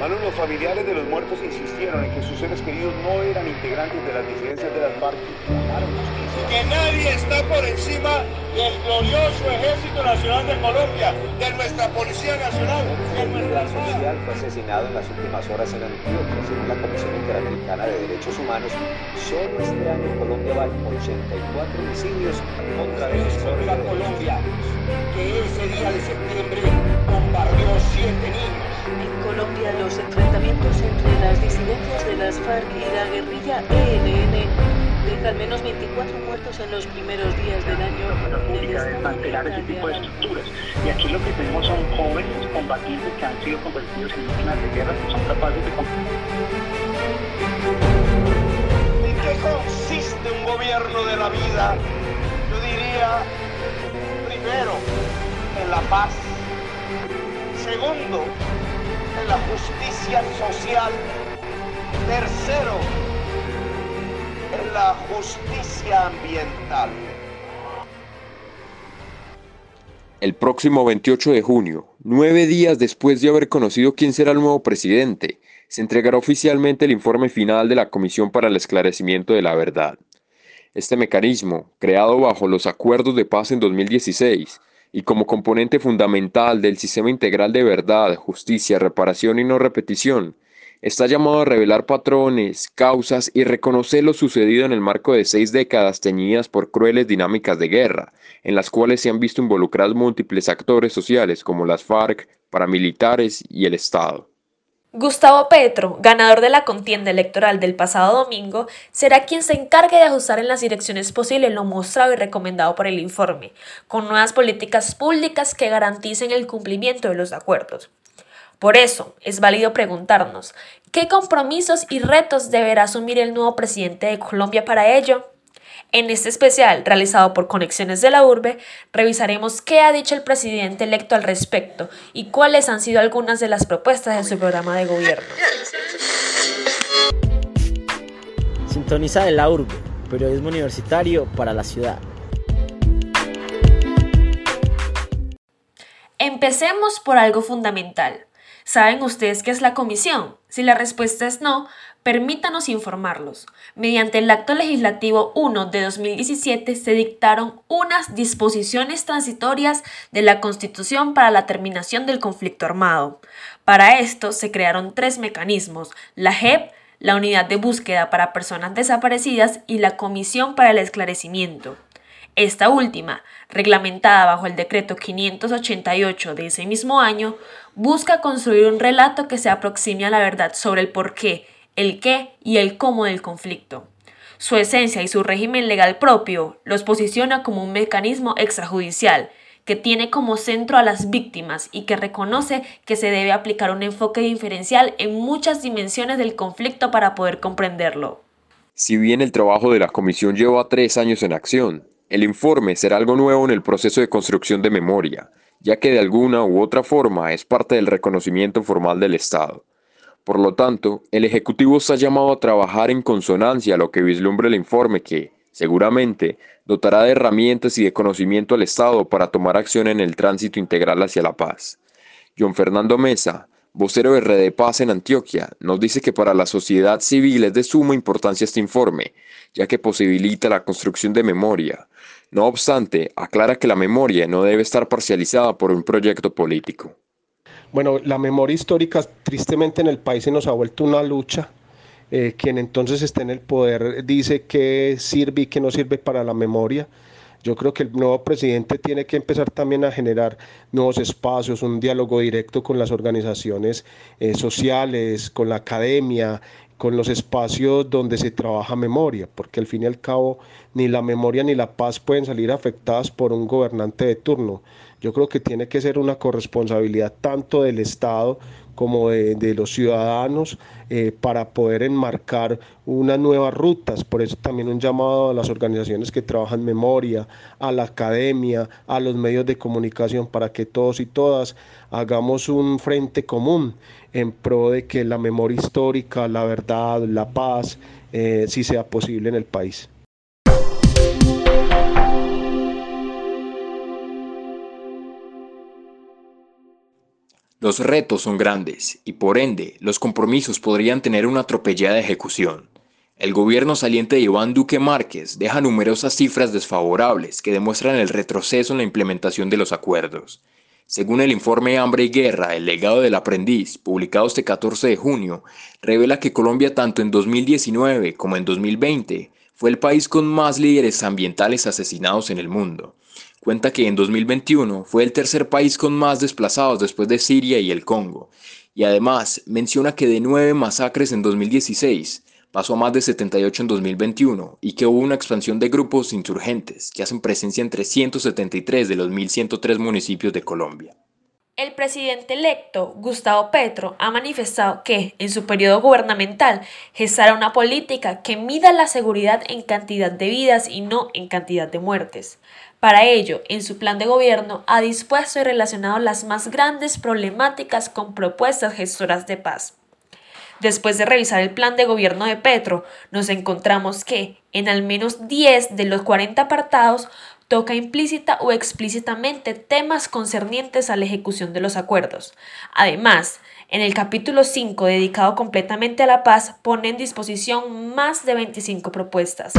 Manu, los familiares de los muertos insistieron en que sus seres queridos no eran integrantes de las disidencias de las FARC Que nadie está por encima del glorioso Ejército Nacional de Colombia, de nuestra Policía Nacional, de nuestra social fue asesinado en las últimas horas en Antioquia, según la Comisión Interamericana de Derechos Humanos. Solo este año en Colombia van 84 homicidios contra defensores de Colombia, que ese día de septiembre bombardeó siete niños en Colombia, los enfrentamientos entre las disidencias de las FARC y la guerrilla ELN dejan al menos 24 muertos en los primeros días del año. Pública, desmantelar ese tipo de estructuras. Y aquí lo que tenemos son jóvenes combatientes que han sido convertidos en víctimas de guerra, que son capaces de... ¿En qué consiste un gobierno de la vida? Yo diría, primero, en la paz. Segundo, en la justicia social. Tercero, en la justicia ambiental. El próximo 28 de junio, nueve días después de haber conocido quién será el nuevo presidente, se entregará oficialmente el informe final de la Comisión para el Esclarecimiento de la Verdad. Este mecanismo, creado bajo los acuerdos de paz en 2016, y como componente fundamental del sistema integral de verdad, justicia, reparación y no repetición, está llamado a revelar patrones, causas y reconocer lo sucedido en el marco de seis décadas teñidas por crueles dinámicas de guerra, en las cuales se han visto involucrados múltiples actores sociales como las FARC, paramilitares y el Estado. Gustavo Petro, ganador de la contienda electoral del pasado domingo, será quien se encargue de ajustar en las direcciones posibles lo mostrado y recomendado por el informe, con nuevas políticas públicas que garanticen el cumplimiento de los acuerdos. Por eso, es válido preguntarnos, ¿qué compromisos y retos deberá asumir el nuevo presidente de Colombia para ello? En este especial, realizado por Conexiones de la Urbe, revisaremos qué ha dicho el presidente electo al respecto y cuáles han sido algunas de las propuestas de su programa de gobierno. Sintoniza de la Urbe, periodismo universitario para la ciudad. Empecemos por algo fundamental. ¿Saben ustedes qué es la comisión? Si la respuesta es no, permítanos informarlos. Mediante el Acto Legislativo 1 de 2017 se dictaron unas disposiciones transitorias de la Constitución para la terminación del conflicto armado. Para esto se crearon tres mecanismos, la JEP, la Unidad de Búsqueda para Personas Desaparecidas y la Comisión para el Esclarecimiento. Esta última, reglamentada bajo el decreto 588 de ese mismo año, busca construir un relato que se aproxime a la verdad sobre el porqué, el qué y el cómo del conflicto. Su esencia y su régimen legal propio los posiciona como un mecanismo extrajudicial que tiene como centro a las víctimas y que reconoce que se debe aplicar un enfoque diferencial en muchas dimensiones del conflicto para poder comprenderlo. Si bien el trabajo de la comisión lleva tres años en acción, el informe será algo nuevo en el proceso de construcción de memoria, ya que de alguna u otra forma es parte del reconocimiento formal del Estado. Por lo tanto, el Ejecutivo está llamado a trabajar en consonancia a lo que vislumbra el informe que, seguramente, dotará de herramientas y de conocimiento al Estado para tomar acción en el tránsito integral hacia la paz. John Fernando Mesa, vocero de Red de Paz en Antioquia, nos dice que para la sociedad civil es de suma importancia este informe, ya que posibilita la construcción de memoria. No obstante, aclara que la memoria no debe estar parcializada por un proyecto político. Bueno, la memoria histórica tristemente en el país se nos ha vuelto una lucha. Eh, quien entonces está en el poder dice que sirve y que no sirve para la memoria. Yo creo que el nuevo presidente tiene que empezar también a generar nuevos espacios, un diálogo directo con las organizaciones eh, sociales, con la academia, con los espacios donde se trabaja memoria, porque al fin y al cabo ni la memoria ni la paz pueden salir afectadas por un gobernante de turno. Yo creo que tiene que ser una corresponsabilidad tanto del Estado como de, los ciudadanos eh, para poder enmarcar unas nuevas rutas. Por eso también un llamado a las organizaciones que trabajan memoria, a la academia, a los medios de comunicación, para que todos y todas hagamos un frente común en pro de que la memoria histórica, la verdad, la paz, eh, sí sea posible en el país. Los retos son grandes y por ende los compromisos podrían tener una atropellada ejecución. El gobierno saliente de Iván Duque Márquez deja numerosas cifras desfavorables que demuestran el retroceso en la implementación de los acuerdos. Según el informe Hambre y Guerra, el legado del aprendiz, publicado este 14 de junio, revela que Colombia tanto en 2019 como en 2020 fue el país con más líderes ambientales asesinados en el mundo. Cuenta que en 2021 fue el tercer país con más desplazados después de Siria y el Congo. Y además menciona que de nueve masacres en 2016 pasó a más de 78 en 2021 y que hubo una expansión de grupos insurgentes que hacen presencia en 373 de los 1.103 municipios de Colombia. El presidente electo, Gustavo Petro, ha manifestado que, en su periodo gubernamental, gestará una política que mida la seguridad en cantidad de vidas y no en cantidad de muertes. Para ello, en su plan de gobierno ha dispuesto y relacionado las más grandes problemáticas con propuestas gestoras de paz. Después de revisar el plan de gobierno de Petro, nos encontramos que, en al menos 10 de los 40 apartados, toca implícita o explícitamente temas concernientes a la ejecución de los acuerdos. Además, en el capítulo 5, dedicado completamente a la paz, pone en disposición más de 25 propuestas.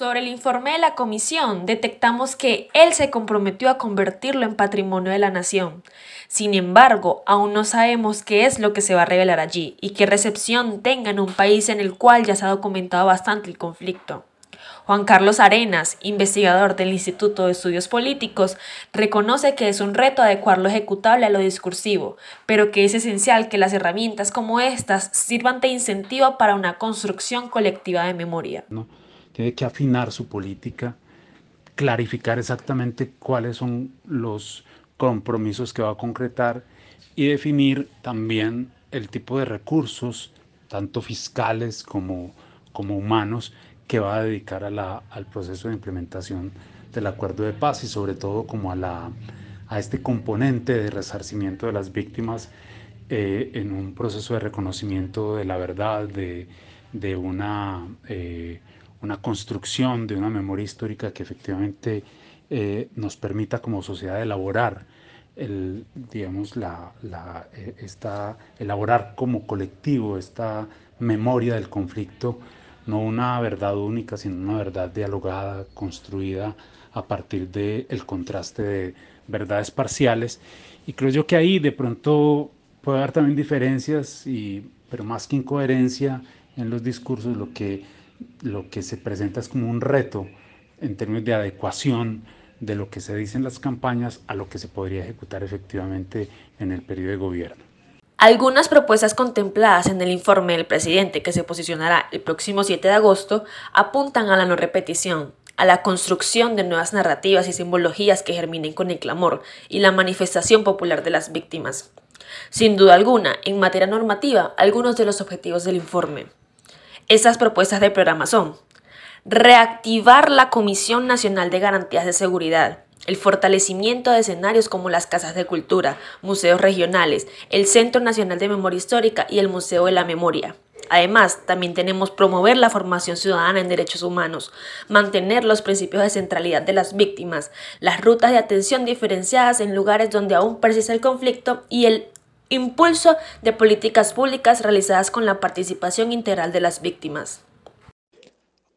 Sobre el informe de la comisión, detectamos que él se comprometió a convertirlo en patrimonio de la nación. Sin embargo, aún no sabemos qué es lo que se va a revelar allí y qué recepción tenga en un país en el cual ya se ha documentado bastante el conflicto. Juan Carlos Arenas, investigador del Instituto de Estudios Políticos, reconoce que es un reto adecuar lo ejecutable a lo discursivo, pero que es esencial que las herramientas como estas sirvan de incentivo para una construcción colectiva de memoria tiene que afinar su política, clarificar exactamente cuáles son los compromisos que va a concretar y definir también el tipo de recursos, tanto fiscales como, como humanos, que va a dedicar a la, al proceso de implementación del acuerdo de paz y sobre todo como a, la, a este componente de resarcimiento de las víctimas eh, en un proceso de reconocimiento de la verdad, de, de una eh, una construcción de una memoria histórica que efectivamente eh, nos permita como sociedad elaborar el, digamos, la, la, eh, esta, elaborar como colectivo esta memoria del conflicto, no una verdad única, sino una verdad dialogada, construida a partir del el contraste de verdades parciales. Y creo yo que ahí de pronto puede haber también diferencias, y, pero más que incoherencia en los discursos, lo que lo que se presenta es como un reto en términos de adecuación de lo que se dice en las campañas a lo que se podría ejecutar efectivamente en el periodo de gobierno. Algunas propuestas contempladas en el informe del presidente que se posicionará el próximo 7 de agosto apuntan a la no repetición, a la construcción de nuevas narrativas y simbologías que germinen con el clamor y la manifestación popular de las víctimas. Sin duda alguna, en materia normativa, algunos de los objetivos del informe estas propuestas de programa son reactivar la Comisión Nacional de Garantías de Seguridad, el fortalecimiento de escenarios como las casas de cultura, museos regionales, el Centro Nacional de Memoria Histórica y el Museo de la Memoria. Además, también tenemos promover la formación ciudadana en derechos humanos, mantener los principios de centralidad de las víctimas, las rutas de atención diferenciadas en lugares donde aún persiste el conflicto y el Impulso de políticas públicas realizadas con la participación integral de las víctimas.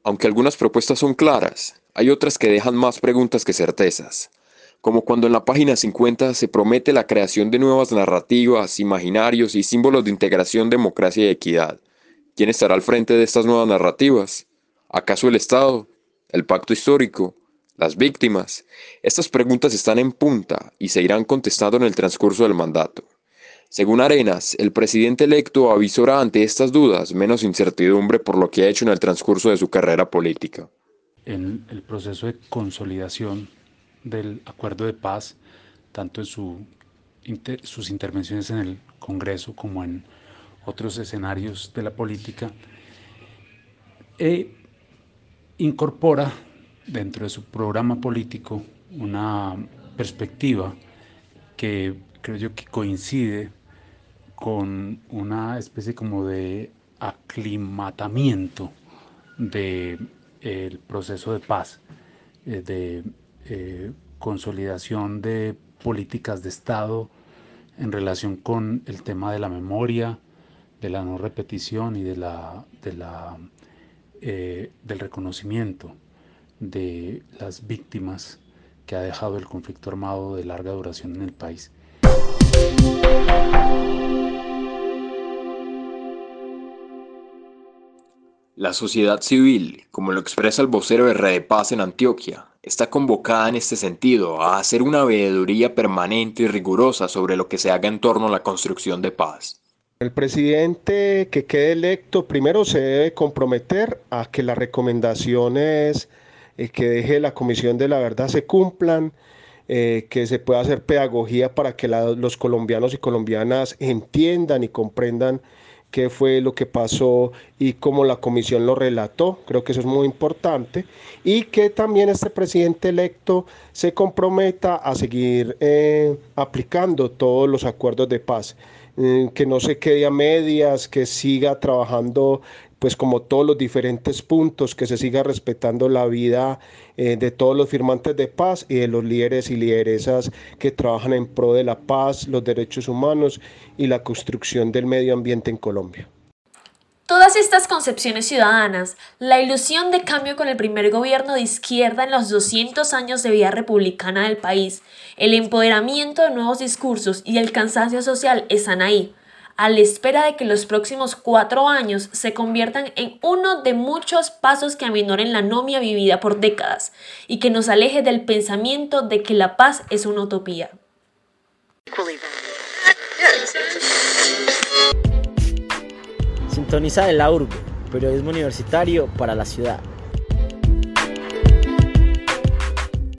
Aunque algunas propuestas son claras, hay otras que dejan más preguntas que certezas, como cuando en la página 50 se promete la creación de nuevas narrativas, imaginarios y símbolos de integración, democracia y equidad. ¿Quién estará al frente de estas nuevas narrativas? ¿Acaso el Estado? ¿El pacto histórico? ¿Las víctimas? Estas preguntas están en punta y se irán contestando en el transcurso del mandato. Según Arenas, el presidente electo avisora ante estas dudas menos incertidumbre por lo que ha hecho en el transcurso de su carrera política. En el proceso de consolidación del acuerdo de paz, tanto en sus intervenciones en el Congreso como en otros escenarios de la política, e incorpora dentro de su programa político una perspectiva que creo yo que coincide con una especie como de aclimatamiento del proceso de paz de consolidación de políticas de Estado en relación con el tema de la memoria, de la no repetición y de la, de la, eh, del reconocimiento de las víctimas que ha dejado el conflicto armado de larga duración en el país. La sociedad civil, como lo expresa el vocero de Red Paz en Antioquia, está convocada en este sentido a hacer una veeduría permanente y rigurosa sobre lo que se haga en torno a la construcción de paz. El presidente que quede electo primero se debe comprometer a que las recomendaciones eh, que deje la Comisión de la Verdad se cumplan, eh, que se pueda hacer pedagogía para que los colombianos y colombianas entiendan y comprendan qué fue lo que pasó y cómo la comisión lo relató. Creo que eso es muy importante. Y que también este presidente electo se comprometa a seguir eh, aplicando todos los acuerdos de paz. Eh, que no se quede a medias, que siga trabajando pues como todos los diferentes puntos, que se siga respetando la vida eh, de todos los firmantes de paz y de los líderes y lideresas que trabajan en pro de la paz, los derechos humanos y la construcción del medio ambiente en Colombia. Todas estas concepciones ciudadanas, la ilusión de cambio con el primer gobierno de izquierda en los 200 años de vida republicana del país, el empoderamiento de nuevos discursos y el cansancio social están ahí, a la espera de que los próximos cuatro años se conviertan en uno de muchos pasos que aminoren la anomia vivida por décadas y que nos aleje del pensamiento de que la paz es una utopía. Sintoniza de la urbe, periodismo universitario para la ciudad.